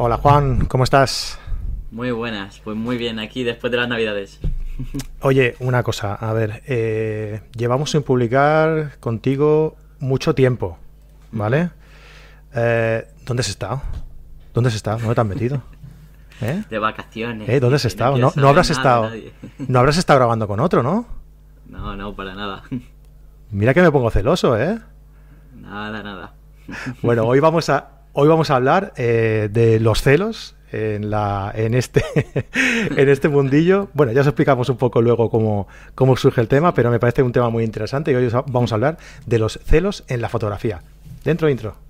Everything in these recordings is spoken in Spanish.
Hola Juan, ¿cómo estás? Muy buenas, pues muy bien, aquí después de las navidades. Oye, una cosa, a ver, eh, llevamos sin publicar contigo mucho tiempo, ¿vale? Eh, ¿Dónde has estado? ¿Dónde has estado? ¿Dónde te has metido? ¿Eh? De vacaciones. ¿Eh? ¿Dónde has estado? No, no, habrás estado. No habrás estado grabando con otro, ¿no? No, no, para nada. Mira que me pongo celoso, ¿eh? Nada, nada. Bueno, hoy vamos a, hoy vamos a hablar eh, de los celos en, la, en, este, en este mundillo. Bueno, ya os explicamos un poco luego cómo, cómo surge el tema, pero me parece un tema muy interesante y hoy vamos a hablar de los celos en la fotografía. Dentro intro.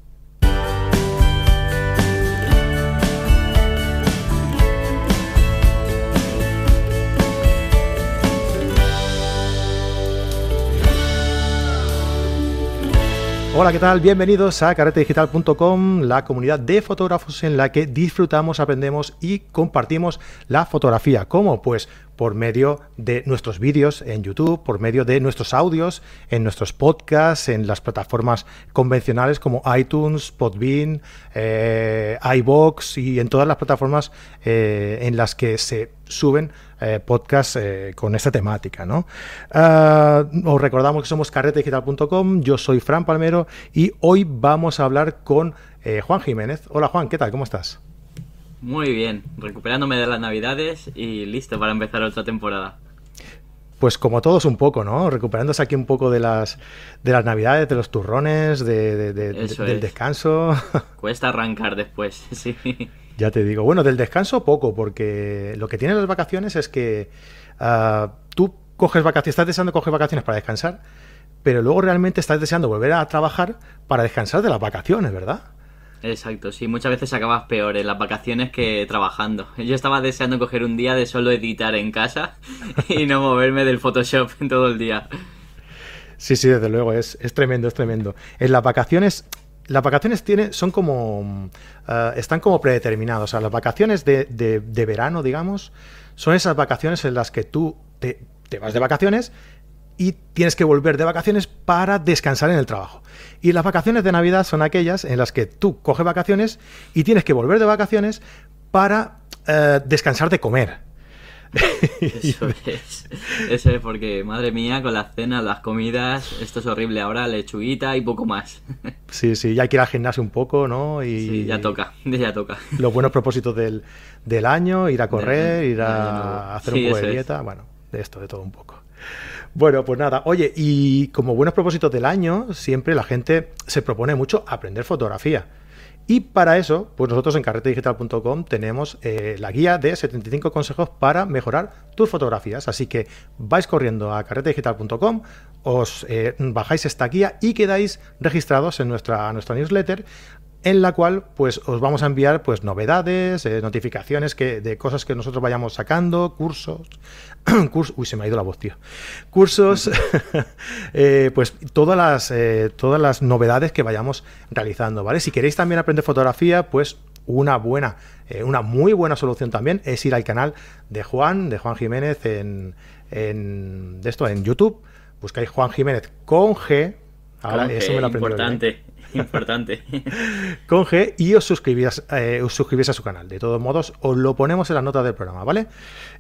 Hola, ¿qué tal? Bienvenidos a carretedigital.com, la comunidad de fotógrafos en la que disfrutamos, aprendemos y compartimos la fotografía. ¿Cómo? Pues por medio de nuestros vídeos en YouTube, por medio de nuestros audios, en nuestros podcasts, en las plataformas convencionales como iTunes, Podbean, eh, iBox y en todas las plataformas eh, en las que se suben eh, podcasts eh, con esta temática. ¿no? os recordamos que somos carretedigital.com, yo soy Fran Palmero y hoy vamos a hablar con Juan Jiménez. Hola Juan, ¿qué tal? ¿Cómo estás? Muy bien, recuperándome de las navidades y listo para empezar otra temporada. Pues como todos un poco, ¿no? Recuperándose aquí un poco de las, de las navidades, de los turrones, de, del descanso. Cuesta arrancar después, sí. Ya te digo. Bueno, del descanso poco, porque lo que tienen las vacaciones es que uh, tú coges vacaciones, estás deseando coger vacaciones para descansar, pero luego realmente estás deseando volver a trabajar para descansar de las vacaciones, ¿verdad? Exacto, sí, muchas veces acabas peor en las vacaciones que trabajando. Yo estaba deseando coger un día de solo editar en casa y no moverme del Photoshop en todo el día. Sí, sí, desde luego, es, es tremendo, es tremendo. En las vacaciones, las vacaciones tiene, son como, uh, están como predeterminadas. O sea, las vacaciones de, de, de, verano, digamos, son esas vacaciones en las que tú te, te vas de vacaciones y tienes que volver de vacaciones para descansar en el trabajo. Y las vacaciones de Navidad son aquellas en las que tú coges vacaciones y tienes que volver de vacaciones para uh, descansar de comer. Eso es. Eso es porque, madre mía, con las cenas, las comidas, esto es horrible. Ahora lechuguita y poco más. Sí, sí, ya hay que ir al gimnasio un poco, ¿no? Y sí, ya toca, ya toca. Los buenos propósitos del, del año, ir a correr, ir a hacer un poco de dieta, bueno, de esto, de todo un poco. Bueno, pues nada, oye, y como buenos propósitos del año, siempre la gente se propone mucho aprender fotografía. Y para eso, pues nosotros en carretedigital.com tenemos eh, la guía de 75 consejos para mejorar tus fotografías. Así que vais corriendo a carretedigital.com, os eh, bajáis esta guía y quedáis registrados en nuestra, nuestra newsletter en la cual pues os vamos a enviar pues novedades, eh, notificaciones que, de cosas que nosotros vayamos sacando, cursos, cursos, uy se me ha ido la voz tío, cursos, eh, pues todas las eh, todas las novedades que vayamos realizando, ¿vale? Si queréis también aprender fotografía, pues una buena, eh, una muy buena solución también es ir al canal de Juan, de Juan Jiménez en, en de esto en YouTube, buscáis Juan Jiménez con G, ahora con eso G, me lo aprendí. Importante. Importante. Con G y os suscribís, eh, os suscribís a su canal. De todos modos, os lo ponemos en las notas del programa, ¿vale?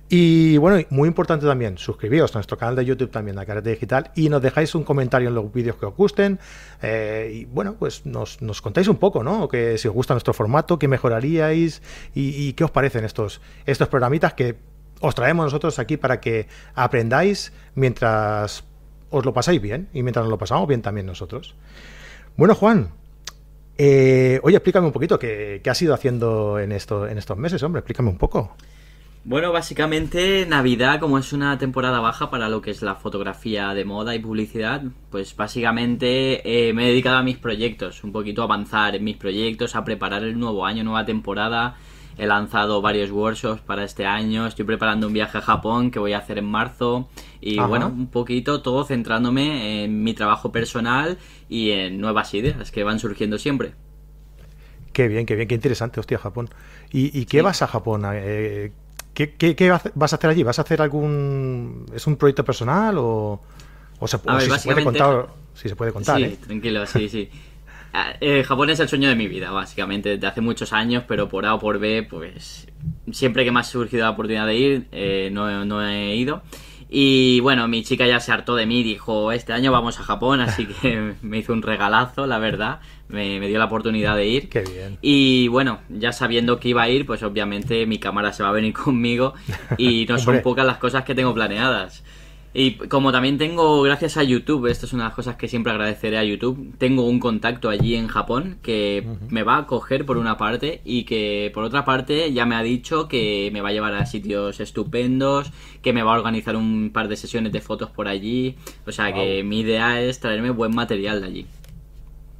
Y bueno, muy importante también, suscribíos a nuestro canal de YouTube también, la Carrete Digital, y nos dejáis un comentario en los vídeos que os gusten. Eh, y bueno, pues nos, nos, contáis un poco, ¿no? Que si os gusta nuestro formato, qué mejoraríais y, y qué os parecen estos, estos programitas que os traemos nosotros aquí para que aprendáis mientras os lo pasáis bien y mientras nos lo pasamos bien también nosotros. Bueno, Juan, eh, oye, explícame un poquito qué, has ido haciendo en, en estos meses, hombre, explícame un poco. Bueno, básicamente Navidad, como es una temporada baja para lo que es la fotografía de moda y publicidad, pues básicamente eh, me he dedicado a mis proyectos, un poquito a avanzar en mis proyectos, a preparar el nuevo año, nueva temporada. He lanzado varios workshops para este año, estoy preparando un viaje a Japón que voy a hacer en marzo y Ajá. bueno, un poquito todo centrándome en mi trabajo personal y en nuevas ideas que van surgiendo siempre. Qué bien, qué bien, qué interesante, hostia, Japón. ¿Y, y qué sí. vas a Japón? Eh, ¿qué, qué, qué, vas a hacer allí? ¿Vas a hacer algún... ¿Es un proyecto personal o, o, se, o ver, si, se puede contar, si se puede contar? Sí, ¿eh? tranquilo, sí, sí. Eh, Japón es el sueño de mi vida, básicamente, desde hace muchos años, pero por A o por B, pues siempre que me ha surgido la oportunidad de ir, eh, no, no he ido. Y bueno, mi chica ya se hartó de mí, dijo, este año vamos a Japón, así que me hizo un regalazo, la verdad, me, dio la oportunidad de ir. Qué bien. Y bueno, ya sabiendo que iba a ir, pues obviamente mi cámara se va a venir conmigo y no son pocas las cosas que tengo planeadas. Y como también tengo, gracias a YouTube, esto es una de las cosas que siempre agradeceré a YouTube, tengo un contacto allí en Japón que me va a coger por una parte y que por otra parte ya me ha dicho que me va a llevar a sitios estupendos, que me va a organizar un par de sesiones de fotos por allí. O sea que mi idea es traerme buen material de allí.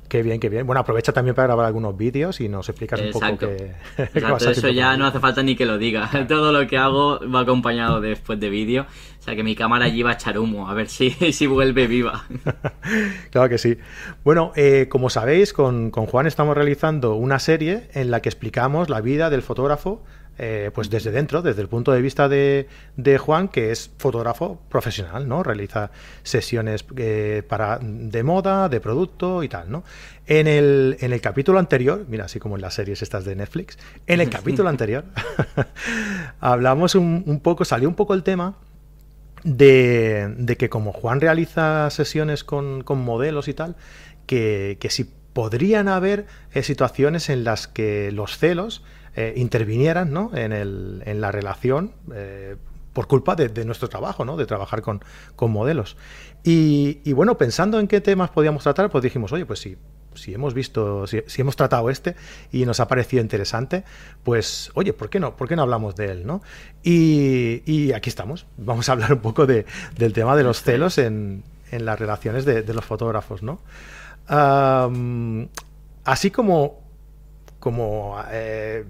Qué bien, qué bien. Bueno, aprovecha también para grabar algunos vídeos y nos explicas un poco qué, Exacto, eso ya no hace falta ni que lo diga. Todo lo que hago va acompañado después de vídeo. O sea que mi cámara allí va a echar humo, a ver si, si vuelve viva. claro que sí. Bueno, eh, como sabéis, con, con Juan estamos realizando una serie en la que explicamos la vida del fotógrafo eh, pues desde dentro, desde el punto de vista de, Juan, que es fotógrafo profesional, ¿no? Realiza sesiones eh, para, de moda, de producto y tal, ¿no? En el, en el capítulo anterior, mira, así como en las series estas de Netflix, en el capítulo anterior hablamos un, poco, salió un poco el tema de, que como Juan realiza sesiones con, modelos y tal, que, que si podrían haber eh, situaciones en las que los celos eh, intervinieran ¿no? en, el, en, la relación eh, por culpa de, nuestro trabajo, ¿no? de trabajar con, con modelos. Y, bueno, pensando en qué temas podíamos tratar, pues dijimos, oye, pues sí, si hemos visto, si, hemos tratado este y nos ha parecido interesante, pues oye, ¿por qué no? ¿Por qué no hablamos de él? ¿no? Y, aquí estamos. Vamos a hablar un poco de, del tema de los celos en, en las relaciones de, los fotógrafos, ¿no? así como como eh,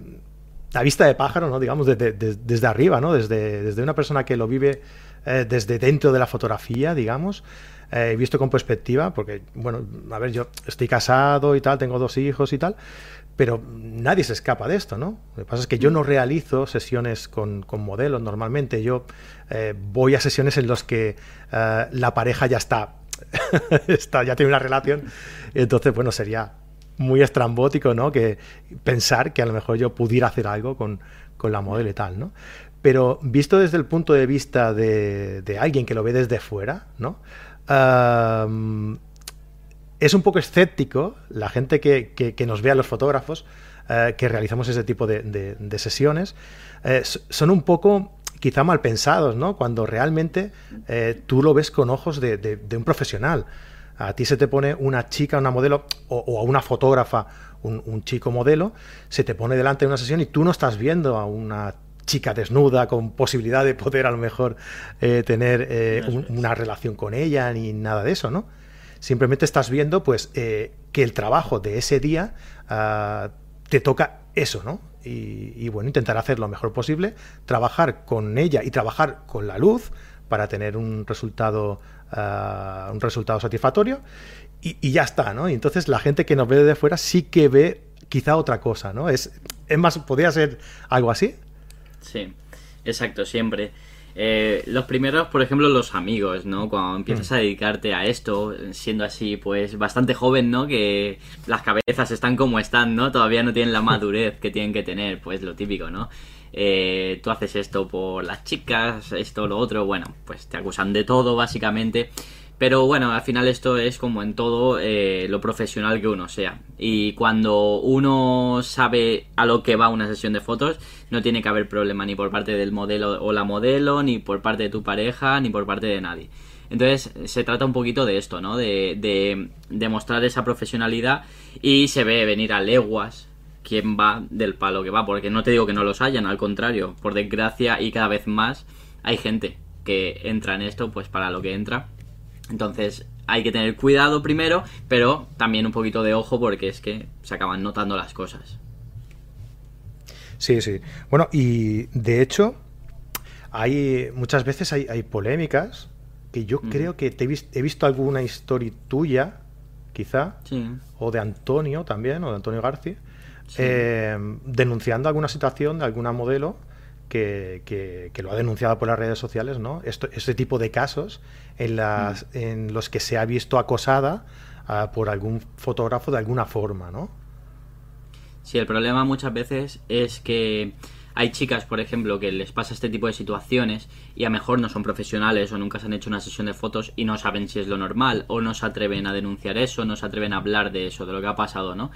a vista de pájaro, ¿no? digamos, desde arriba, ¿no? desde, desde una persona que lo vive eh, desde dentro de la fotografía, digamos, eh, visto con perspectiva, porque, bueno, a ver, yo estoy casado y tal, tengo dos hijos y tal, pero nadie se escapa de esto, ¿no? Lo que pasa es que yo no realizo sesiones con, con modelos normalmente, yo eh, voy a sesiones en las que la pareja ya está, está, ya tiene una relación, entonces, bueno, sería muy estrambótico, ¿no? Que pensar que a lo mejor yo pudiera hacer algo con, la modelo y tal, ¿no? Pero visto desde el punto de vista de, alguien que lo ve desde fuera, ¿no? es un poco escéptico la gente que, nos ve a los fotógrafos eh, que realizamos ese tipo de, sesiones. Eh, son un poco quizá mal pensados, ¿no? Cuando realmente eh, tú lo ves con ojos de, un profesional a ti se te pone una chica, una modelo, o, a una fotógrafa, un, chico modelo, se te pone delante de una sesión y tú no estás viendo a una chica desnuda con posibilidad de poder a lo mejor eh, tener eh, una relación con ella ni nada de eso, ¿no? Simplemente estás viendo pues eh, que el trabajo de ese día ah, te toca eso, ¿no? Y, y, bueno, intentar hacer lo mejor posible, trabajar con ella y trabajar con la luz para tener un resultado uh, un resultado satisfactorio y, y, ya está, ¿no? Y entonces la gente que nos ve desde fuera sí que ve quizá otra cosa, ¿no? Es, es más, ¿podría ser algo así? Sí, exacto, siempre. Eh, los primeros, por ejemplo, los amigos, ¿no? Cuando empiezas mm. a dedicarte a esto, siendo así, pues bastante joven, ¿no? Que las cabezas están como están, ¿no? Todavía no tienen la madurez que tienen que tener, pues lo típico, ¿no? Eh, tú haces esto por las chicas, esto, lo otro, bueno, pues te acusan de todo básicamente. Pero bueno, al final esto es como en todo eh, lo profesional que uno sea. Y cuando uno sabe a lo que va una sesión de fotos, no tiene que haber problema ni por parte del modelo o la modelo, ni por parte de tu pareja, ni por parte de nadie. Entonces se trata un poquito de esto, ¿no? De, de, de esa profesionalidad y se ve venir a leguas quién va del palo que va, porque no te digo que no los hayan, al contrario, por desgracia y cada vez más hay gente que entra en esto pues para lo que entra. Entonces hay que tener cuidado primero, pero también un poquito de ojo porque es que se acaban notando las cosas. Sí, sí. Bueno, y de hecho, hay muchas veces hay, polémicas que yo creo que te he, visto alguna historia tuya, quizá, o de Antonio también, o de Antonio García, eh, denunciando alguna situación de alguna modelo que, que, lo ha denunciado por las redes sociales, ¿no? este tipo de casos en, las, mm. en los que se ha visto acosada ah, por algún fotógrafo de alguna forma, ¿no? Sí, el problema muchas veces es que hay chicas, por ejemplo, que les pasa este tipo de situaciones y a lo mejor no son profesionales o nunca se han hecho una sesión de fotos y no saben si es lo normal o no se atreven a denunciar eso, no se atreven a hablar de eso, de lo que ha pasado, ¿no?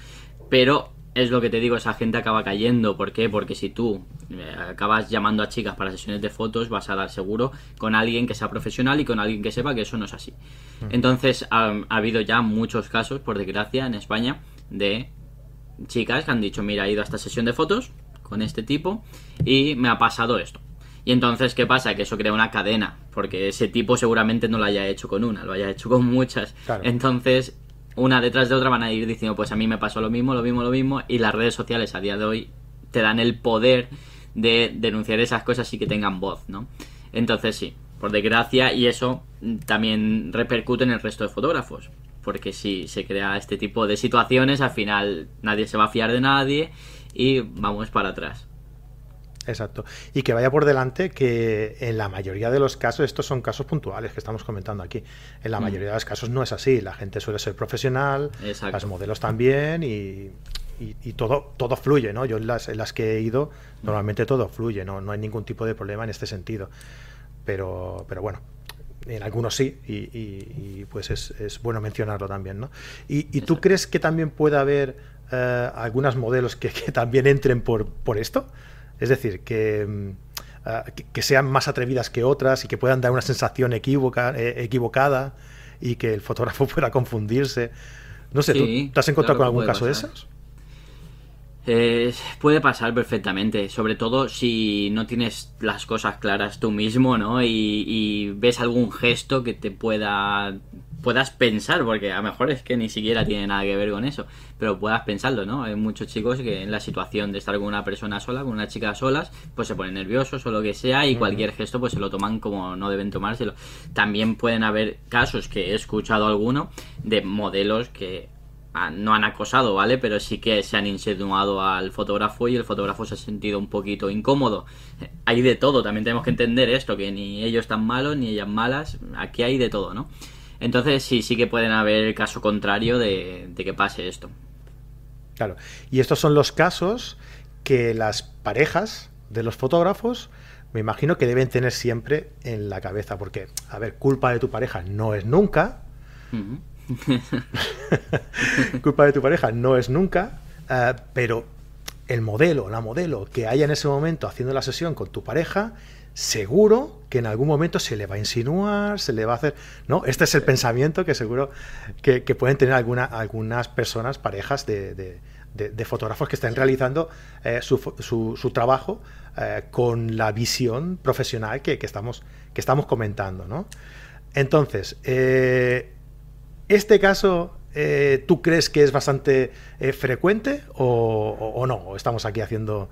Pero es lo que te digo, esa gente acaba cayendo. ¿Por qué? Porque si tú eh, acabas llamando a chicas para sesiones de fotos, vas a dar seguro con alguien que sea profesional y con alguien que sepa que eso no es así. Mm. Entonces, ha, habido ya muchos casos, por desgracia, en España, de chicas que han dicho, mira, he ido a esta sesión de fotos con este tipo y me ha pasado esto. Y entonces, ¿qué pasa? Que eso crea una cadena, porque ese tipo seguramente no lo haya hecho con una, lo haya hecho con muchas. Entonces, una detrás de otra van a ir diciendo, pues a mí me pasó lo mismo, lo mismo, lo mismo, y las redes sociales a día de hoy te dan el poder de denunciar esas cosas y que tengan voz, ¿no? Entonces sí, por desgracia, y eso también repercute en el resto de fotógrafos, porque si se crea este tipo de situaciones, al final nadie se va a fiar de nadie y vamos para atrás. Exacto. Y que vaya por delante que en la mayoría de los casos, estos son casos puntuales que estamos comentando aquí, en la mm. mayoría de los casos no es así. La gente suele ser profesional, las modelos también y, todo, todo fluye, ¿no? Yo en las, en las que he ido, normalmente todo fluye, ¿no? No hay ningún tipo de problema en este sentido. Pero, pero bueno, en algunos sí, y, pues es, bueno mencionarlo también, ¿no? ¿Y, tú crees que también puede haber eh, algunas modelos que, que, también entren por, por esto? Es decir, mm, ah, que, que, sean más atrevidas que otras y que puedan dar una sensación eh, equivocada y que el fotógrafo pueda confundirse. No sé, ¿tú te has encontrado con algún caso de esos? Eh, puede pasar perfectamente, sobre todo si no tienes las cosas claras tú mismo, ¿no? y, ves algún gesto que te pueda puedas pensar, porque a lo mejor es que ni siquiera tiene nada que ver con eso, pero puedas pensarlo, ¿no? Hay muchos chicos que en la situación de estar con una persona sola, con una chica solas, pues se ponen nerviosos o lo que sea y cualquier gesto pues se lo toman como no deben tomárselo. También pueden haber casos que he escuchado alguno de modelos que ah, no han acosado, ¿vale? Pero sí que se han insinuado al fotógrafo y el fotógrafo se ha sentido un poquito incómodo. Hay de todo, también tenemos que entender esto, que ni ellos están malos ni ellas malas, aquí hay de todo, ¿no? Entonces sí, sí que pueden haber caso contrario de, que pase esto. Claro. Y estos son los casos que las parejas de los fotógrafos me imagino que deben tener siempre en la cabeza, porque, a ver, culpa de tu pareja no es nunca. culpa de tu pareja no es nunca, eh, pero el modelo, la modelo que haya en ese momento haciendo la sesión con tu pareja seguro que en algún momento se le va a insinuar, se le va a hacer... ¿no? Este es el pensamiento que seguro que, pueden tener alguna, algunas personas, parejas de, fotógrafos que estén realizando eh, su, trabajo eh, con la visión profesional que, estamos, que estamos comentando. ¿no? Entonces, eh, ¿este caso tú crees que es bastante frecuente o, no? ¿O estamos aquí haciendo...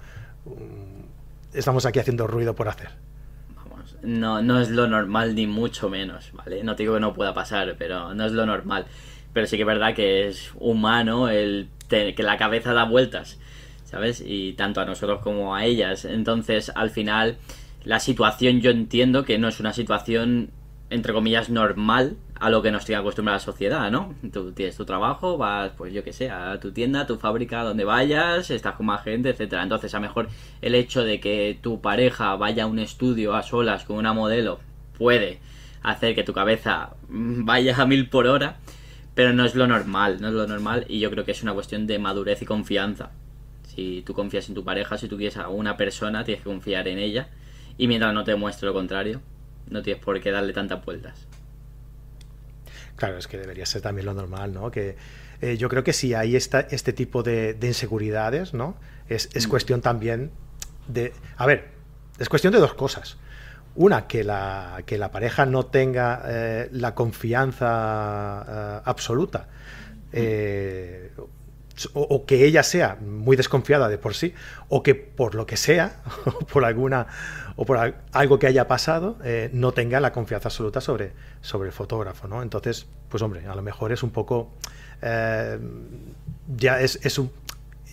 Estamos aquí haciendo ruido por hacer no, no es lo normal ni mucho menos, ¿vale? No digo que no pueda pasar, pero no es lo normal. Pero sí que es verdad que es humano el que la cabeza da vueltas, ¿sabes? Y tanto a nosotros como a ellas. Entonces, al final, la situación yo entiendo que no es una situación entre comillas, normal a lo que nos tiene acostumbrada la sociedad, ¿no? Tú tienes tu trabajo, vas, pues yo que sé, a tu tienda, a tu fábrica, donde vayas, estás con más gente, etcétera. Entonces, a lo mejor el hecho de que tu pareja vaya a un estudio a solas con una modelo puede hacer que tu cabeza vaya a mil por hora, pero no es lo normal, no es lo normal y yo creo que es una cuestión de madurez y confianza. Si tú confías en tu pareja, si tú quieres a una persona, tienes que confiar en ella y mientras no te muestre lo contrario, no tienes por qué darle tantas vueltas. Claro, es que debería ser también lo normal, ¿no? Que eh, yo creo que si hay esta, este tipo de, inseguridades, ¿no? Es, es mm. cuestión también de... A ver, es cuestión de dos cosas. Una, que la, que la pareja no tenga eh, la confianza eh, absoluta. O, que ella sea muy desconfiada de por sí, o que por lo que sea, o por alguna o por algo que haya pasado, eh, no tenga la confianza absoluta sobre, sobre el fotógrafo, ¿no? Entonces, pues hombre, a lo mejor es un poco eh, ya es, es un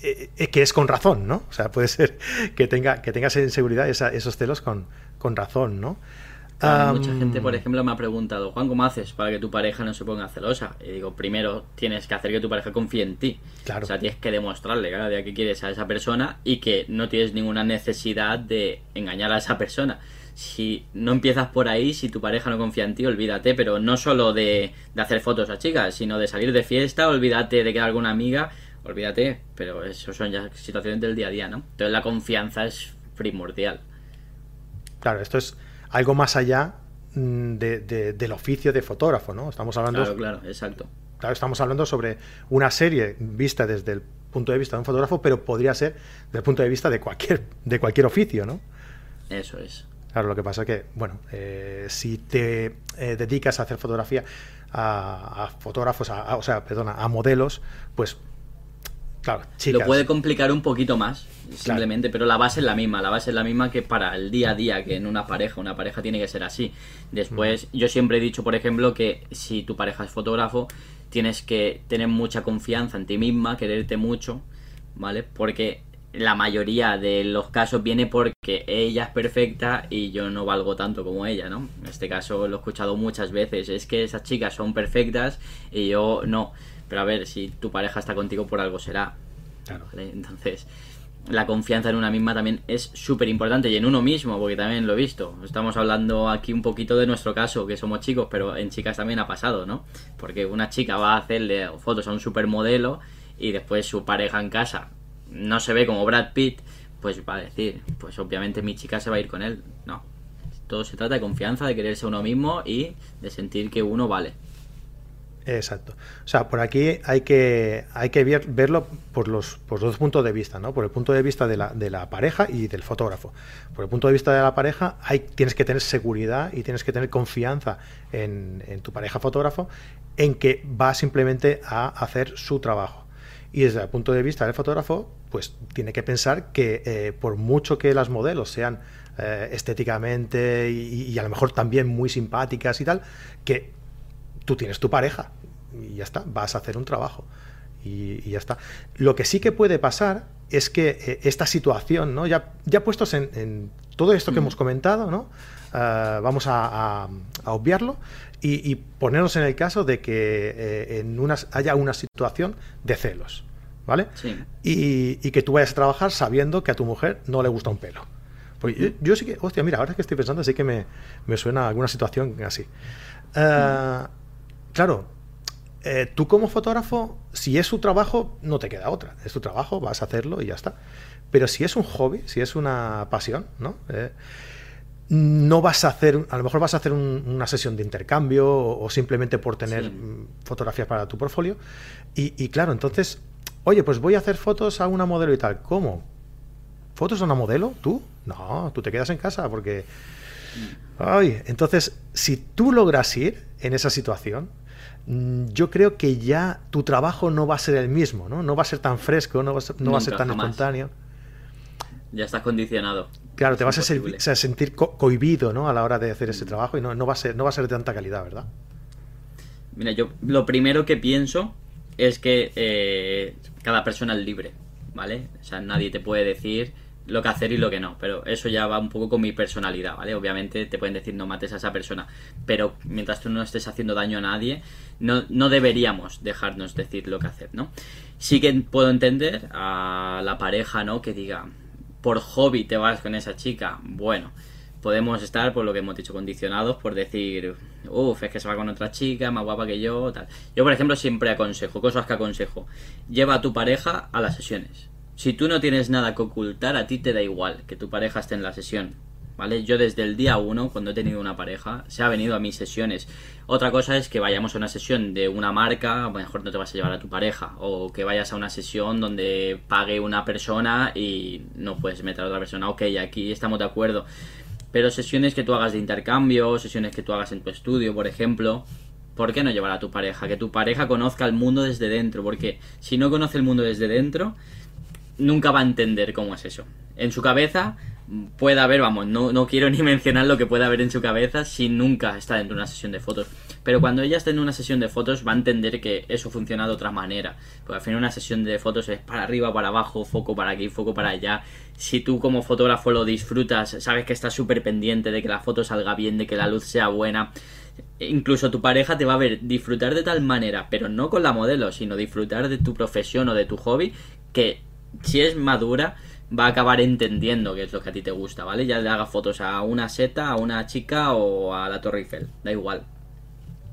eh, que es con razón, ¿no? O sea, puede ser que tenga, que tenga esa inseguridad, esos celos con, con razón, ¿no? Mucha gente, por ejemplo, me ha preguntado, Juan, ¿cómo haces para que tu pareja no se ponga celosa? Y digo, primero tienes que hacer que tu pareja confíe en ti. Claro. O sea, tienes que demostrarle cada día que quieres a esa persona y que no tienes ninguna necesidad de engañar a esa persona. Si no empiezas por ahí, si tu pareja no confía en ti, olvídate, pero no solo de, de hacer fotos a chicas, sino de salir de fiesta, olvídate de que alguna amiga, olvídate, pero eso son ya situaciones del día a día, ¿no? Entonces la confianza es primordial. Claro, esto es algo más allá mm, del oficio de fotógrafo, ¿no? Estamos hablando... Claro, claro, exacto. Claro, estamos hablando sobre una serie vista desde el punto de vista de un fotógrafo, pero podría ser desde el punto de vista de cualquier, de cualquier oficio, ¿no? Eso es. Claro, lo que pasa es que, bueno, eh, si te eh, dedicas a hacer fotografía a, fotógrafos, o sea, perdona, a modelos, pues lo puede complicar un poquito más, simplemente, pero la base es la misma. La base es la misma que para el día a día, que en una pareja. Una pareja tiene que ser así. Después, yo siempre he dicho, por ejemplo, que si tu pareja es fotógrafo, tienes que tener mucha confianza en ti misma, quererte mucho, ¿vale? Porque la mayoría de los casos viene porque ella es perfecta y yo no valgo tanto como ella, ¿no? En este caso lo he escuchado muchas veces. Es que esas chicas son perfectas y yo no. Pero a ver, si tu pareja está contigo por algo será. Claro. Entonces, la confianza en una misma también es súper importante y en uno mismo, porque también lo he visto. Estamos hablando aquí un poquito de nuestro caso, que somos chicos, pero en chicas también ha pasado, ¿no? Porque una chica va a hacerle fotos a un supermodelo y después su pareja en casa no se ve como Brad Pitt, pues va a decir, pues obviamente mi chica se va a ir con él. No. Todo se trata de confianza, de quererse a uno mismo y de sentir que uno vale. Exacto. O sea, por aquí hay que, hay que verlo por los, por dos puntos de vista, ¿no? Por el punto de vista de la, de la pareja y del fotógrafo. Por el punto de vista de la pareja, hay, tienes que tener seguridad y tienes que tener confianza en, tu pareja fotógrafo en que va simplemente a hacer su trabajo. Y desde el punto de vista del fotógrafo, pues tiene que pensar que eh, por mucho que las modelos sean eh, estéticamente y, a lo mejor también muy simpáticas y tal, que tú tienes tu pareja y ya está, vas a hacer un trabajo y, ya está. Lo que sí que puede pasar es que eh, esta situación, ¿no? ya, ya puestos en, todo esto que mm. hemos comentado, ¿no? Ah, vamos a, obviarlo y, ponernos en el caso de que eh, en unas, haya una situación de celos. ¿Vale? Y, que tú vayas a trabajar sabiendo que a tu mujer no le gusta un pelo. Pues yo, sí que, hostia, mira, ahora que estoy pensando, sí que me, me suena alguna situación así. Uh, claro, eh, tú como fotógrafo, si es su trabajo, no te queda otra. Es tu trabajo, vas a hacerlo y ya está. Pero si es un hobby, si es una pasión, ¿no? Eh, no vas a hacer, a lo mejor vas a hacer una sesión de intercambio o, simplemente por tener fotografías para tu portfolio. Y, claro, entonces, oye, pues voy a hacer fotos a una modelo y tal. ¿Cómo? ¿Fotos a una modelo? ¿Tú? No, tú te quedas en casa porque... Mm. Ay, entonces, si tú logras ir en esa situación, yo creo que ya tu trabajo no va a ser el mismo, ¿no? No va a ser tan fresco, no va a ser, no va a ser tan espontáneo. Ya estás condicionado. Claro, te vas a, sentir cohibido, ¿no? A la hora de hacer ese trabajo y no, no, va a ser, no va a ser de tanta calidad, ¿verdad? Mira, yo lo primero que pienso es que eh, cada persona es libre, ¿vale? O sea, nadie te puede decir lo que hacer y lo que no, pero eso ya va un poco con mi personalidad, ¿vale? Obviamente te pueden decir no mates a esa persona, pero mientras tú no estés haciendo daño a nadie, no, no deberíamos dejarnos decir lo que hacer, ¿no? Sí que puedo entender a la pareja, ¿no? Que diga, por hobby te vas con esa chica, bueno, podemos estar, por lo que hemos dicho, condicionados por decir, uff, es que se va con otra chica, más guapa que yo, tal. Yo, por ejemplo, siempre aconsejo, cosas que aconsejo, lleva a tu pareja a las sesiones si tú no tienes nada que ocultar, a ti te da igual que tu pareja esté en la sesión. ¿Vale? Yo desde el día uno, cuando he tenido una pareja, se ha venido a mis sesiones. Otra cosa es que vayamos a una sesión de una marca, mejor no te vas a llevar a tu pareja, o que vayas a una sesión donde pague una persona y no puedes meter a otra persona. Ok, aquí estamos de acuerdo. Pero sesiones que tú hagas de intercambio, sesiones que tú hagas en tu estudio, por ejemplo, ¿por qué no llevar a tu pareja? Que tu pareja conozca el mundo desde dentro, porque si no conoce el mundo desde dentro, nunca va a entender cómo es eso. En su cabeza puede haber, vamos, no, no quiero ni mencionar lo que puede haber en su cabeza si nunca está dentro de una sesión de fotos. Pero cuando ella esté en una sesión de fotos va a entender que eso funciona de otra manera. Porque al final una sesión de fotos es para arriba, para abajo, foco para aquí, foco para allá. Si tú como fotógrafo lo disfrutas, sabes que estás súper pendiente de que la foto salga bien, de que la luz sea buena. Incluso tu pareja te va a ver disfrutar de tal manera, pero no con la modelo, sino disfrutar de tu profesión o de tu hobby, que si es madura, va a acabar entendiendo qué es lo que a ti te gusta, ¿vale? Ya le haga fotos a una seta, a una chica o a la Torre Eiffel, da igual.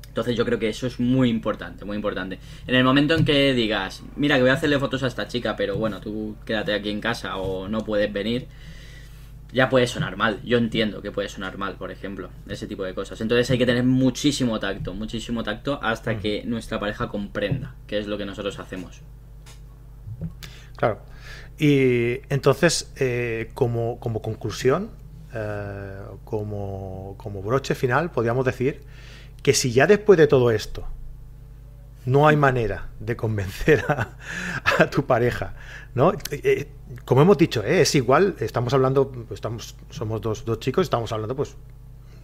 Entonces yo creo que eso es muy importante, muy importante. En el momento en que digas, mira que voy a hacerle fotos a esta chica, pero bueno, tú quédate aquí en casa o no puedes venir, ya puede sonar mal. Yo entiendo que puede sonar mal, por ejemplo, ese tipo de cosas. Entonces hay que tener muchísimo tacto, muchísimo tacto hasta mm. que nuestra pareja comprenda qué es lo que nosotros hacemos. Claro. Y entonces, eh, como, conclusión, eh, como, broche final, podríamos decir que si ya después de todo esto no hay manera de convencer a, tu pareja, ¿no? Eh, como hemos dicho, es igual, estamos hablando, estamos, somos dos, dos chicos, estamos hablando pues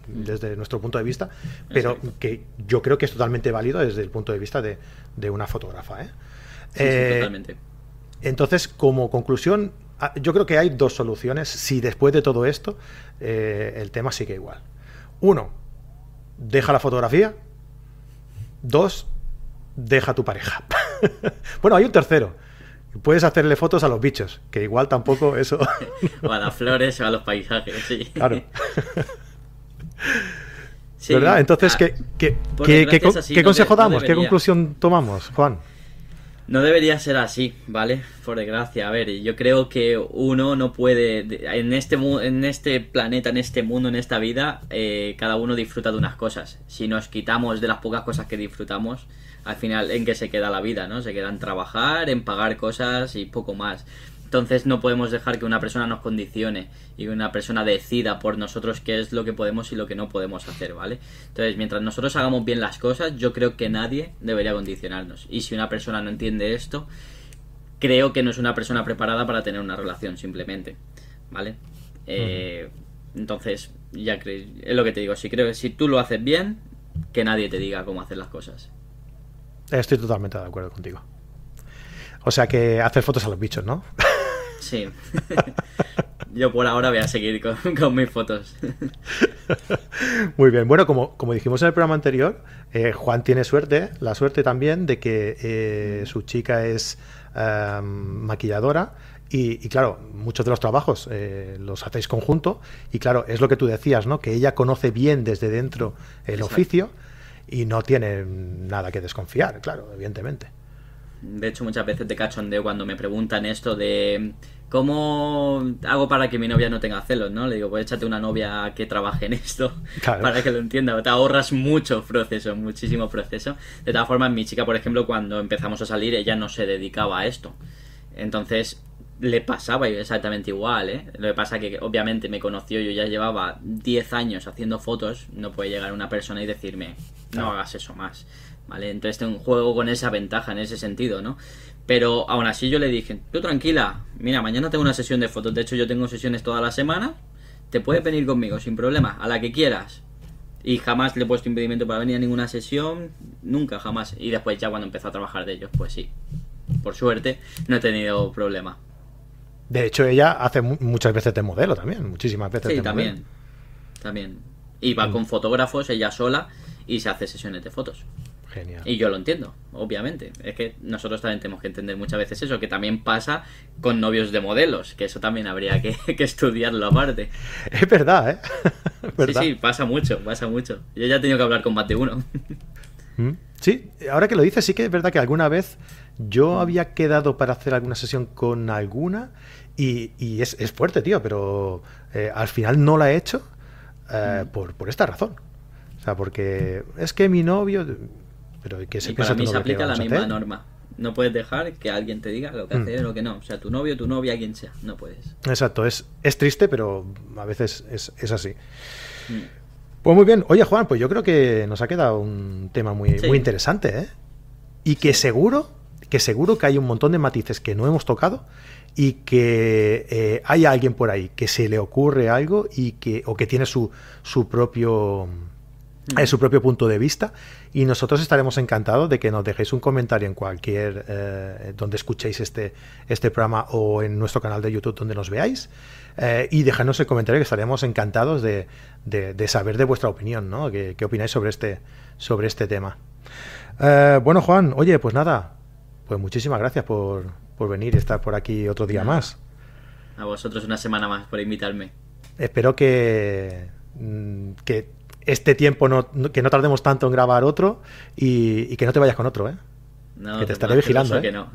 desde nuestro punto de vista, pero que yo creo que es totalmente válido desde el punto de vista de, una fotógrafa. Sí, totalmente. Entonces, como conclusión, ah, yo creo que hay dos soluciones si después de todo esto eh, el tema sigue igual. Uno, deja la fotografía. Dos, deja tu pareja. bueno, hay un tercero. Puedes hacerle fotos a los bichos, que igual tampoco eso. o a las flores o a los paisajes, sí. Claro. ¿Verdad? Entonces, ah, ¿qué, qué, consejo damos? ¿Qué conclusión tomamos, Juan? No debería ser así, ¿vale? Por desgracia. A ver, yo creo que uno no puede. En este, en este planeta, en este mundo, en esta vida, eh, cada uno disfruta de unas cosas. Si nos quitamos de las pocas cosas que disfrutamos, al final, ¿en qué se queda la vida, no? Se queda en trabajar, en pagar cosas y poco más. Entonces no podemos dejar que una persona nos condicione y que una persona decida por nosotros qué es lo que podemos y lo que no podemos hacer, ¿vale? Entonces, mientras nosotros hagamos bien las cosas, yo creo que nadie debería condicionarnos. Y si una persona no entiende esto, creo que no es una persona preparada para tener una relación, simplemente, ¿vale? Eh, entonces, ya es lo que te digo, si creo que si tú lo haces bien, que nadie te diga cómo hacer las cosas. Estoy totalmente de acuerdo contigo. O sea que hacer fotos a los bichos, ¿no? Sí. Yo por ahora voy a seguir con, mis fotos. Muy bien. Bueno, como, como dijimos en el programa anterior, eh, Juan tiene suerte, la suerte también de que eh, su chica es em, maquilladora. Y, claro, muchos de los trabajos eh, los hacéis conjunto. Y claro, es lo que tú decías, ¿no? Que ella conoce bien desde dentro el oficio y no tiene nada que desconfiar, claro, evidentemente. De hecho, muchas veces te cachondeo cuando me preguntan esto de cómo hago para que mi novia no tenga celos, ¿no? Le digo, pues échate una novia que trabaje en esto para que lo entienda. Te ahorras mucho proceso, muchísimo proceso. De todas formas, mi chica, por ejemplo, cuando empezamos a salir, ella no se dedicaba a esto. Entonces, le pasaba exactamente igual, ¿eh? Lo que pasa que obviamente me conoció, yo ya llevaba 10 años haciendo fotos, no puede llegar una persona y decirme, no hagas eso más. ¿Vale? Entonces tengo un juego con esa ventaja en ese sentido, ¿no? Pero aún así yo le dije, tú tranquila, mira, mañana tengo una sesión de fotos, de hecho yo tengo sesiones toda la semana, te puedes venir conmigo sin problema, a la que quieras. Y jamás le he puesto impedimento para venir a ninguna sesión, nunca, jamás. Y después ya cuando empezó a trabajar de ellos, pues sí. Por suerte, no he tenido problema. De hecho, ella hace muchas veces de modelo también, muchísimas veces sí, también, También. Y va mm. con fotógrafos, ella sola, y se hace sesiones de fotos. Y yo lo entiendo, obviamente. Es que nosotros también tenemos que entender muchas veces eso, que también pasa con novios de modelos, que eso también habría que, estudiarlo aparte. Es verdad, ¿eh? Sí, sí, pasa mucho, pasa mucho. Yo ya he tenido que hablar con más de uno. Mm. Sí, ahora que lo dices, sí que es verdad que alguna vez yo había quedado para hacer alguna sesión con alguna y, es, fuerte, tío, pero eh, al final no la he hecho eh, mm. por, por esta razón. O sea, porque es que mi novio, pero ¿qué se y para mí se aplica la misma norma. No puedes dejar que alguien te diga lo que mm. hacer o lo que no. O sea, tu novio, tu novia, quien sea. No puedes. Exacto. Es, es triste, pero a veces es, así. Mm. Pues muy bien. Oye, Juan, pues yo creo que nos ha quedado un tema muy, muy interesante, ¿eh? Y que seguro, que seguro que hay un montón de matices que no hemos tocado y que eh, hay alguien por ahí que se le ocurre algo y que, o que tiene su, su propio es su propio punto de vista y nosotros estaremos encantados de que nos dejéis un comentario en cualquier eh, donde escuchéis este, este programa o en nuestro canal de YouTube donde nos veáis eh, y dejadnos el comentario que estaremos encantados de, saber de vuestra opinión, ¿no? ¿Qué, opináis sobre este, sobre este tema? Eh, bueno, Juan, oye, pues nada, pues muchísimas gracias por, por venir y estar por aquí otro día más. A vosotros una semana más por invitarme. Espero que, mm, que este tiempo no, que no tardemos tanto en grabar otro y, que no te vayas con otro, ¿eh? que te estaré vigilando. ¿eh? Que no.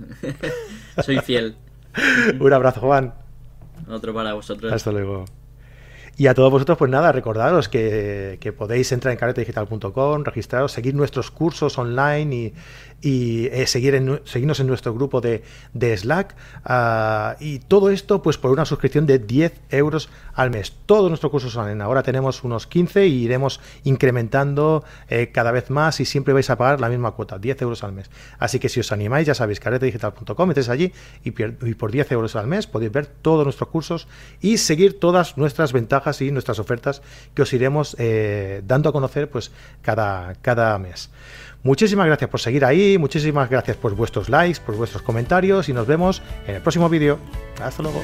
Soy fiel. Un abrazo, Juan. Otro para vosotros. Hasta luego. Y a todos vosotros, pues nada, recordaros que, podéis entrar en caretedigital.com, registraros, seguir nuestros cursos online y, y eh, seguir en, seguirnos en nuestro grupo de, Slack. Ah, y todo esto, pues por una suscripción de 10 euros al mes. Todos nuestros cursos son ahora tenemos unos 15 y iremos incrementando eh, cada vez más y siempre vais a pagar la misma cuota, 10 euros al mes. Así que si os animáis, ya sabéis, caretedigital.com, metéis allí y, y por 10 euros al mes podéis ver todos nuestros cursos y seguir todas nuestras ventajas y nuestras ofertas que os iremos eh, dando a conocer pues cada, cada mes. Muchísimas gracias por seguir ahí, muchísimas gracias por vuestros likes, por vuestros comentarios y nos vemos en el próximo vídeo. Hasta luego.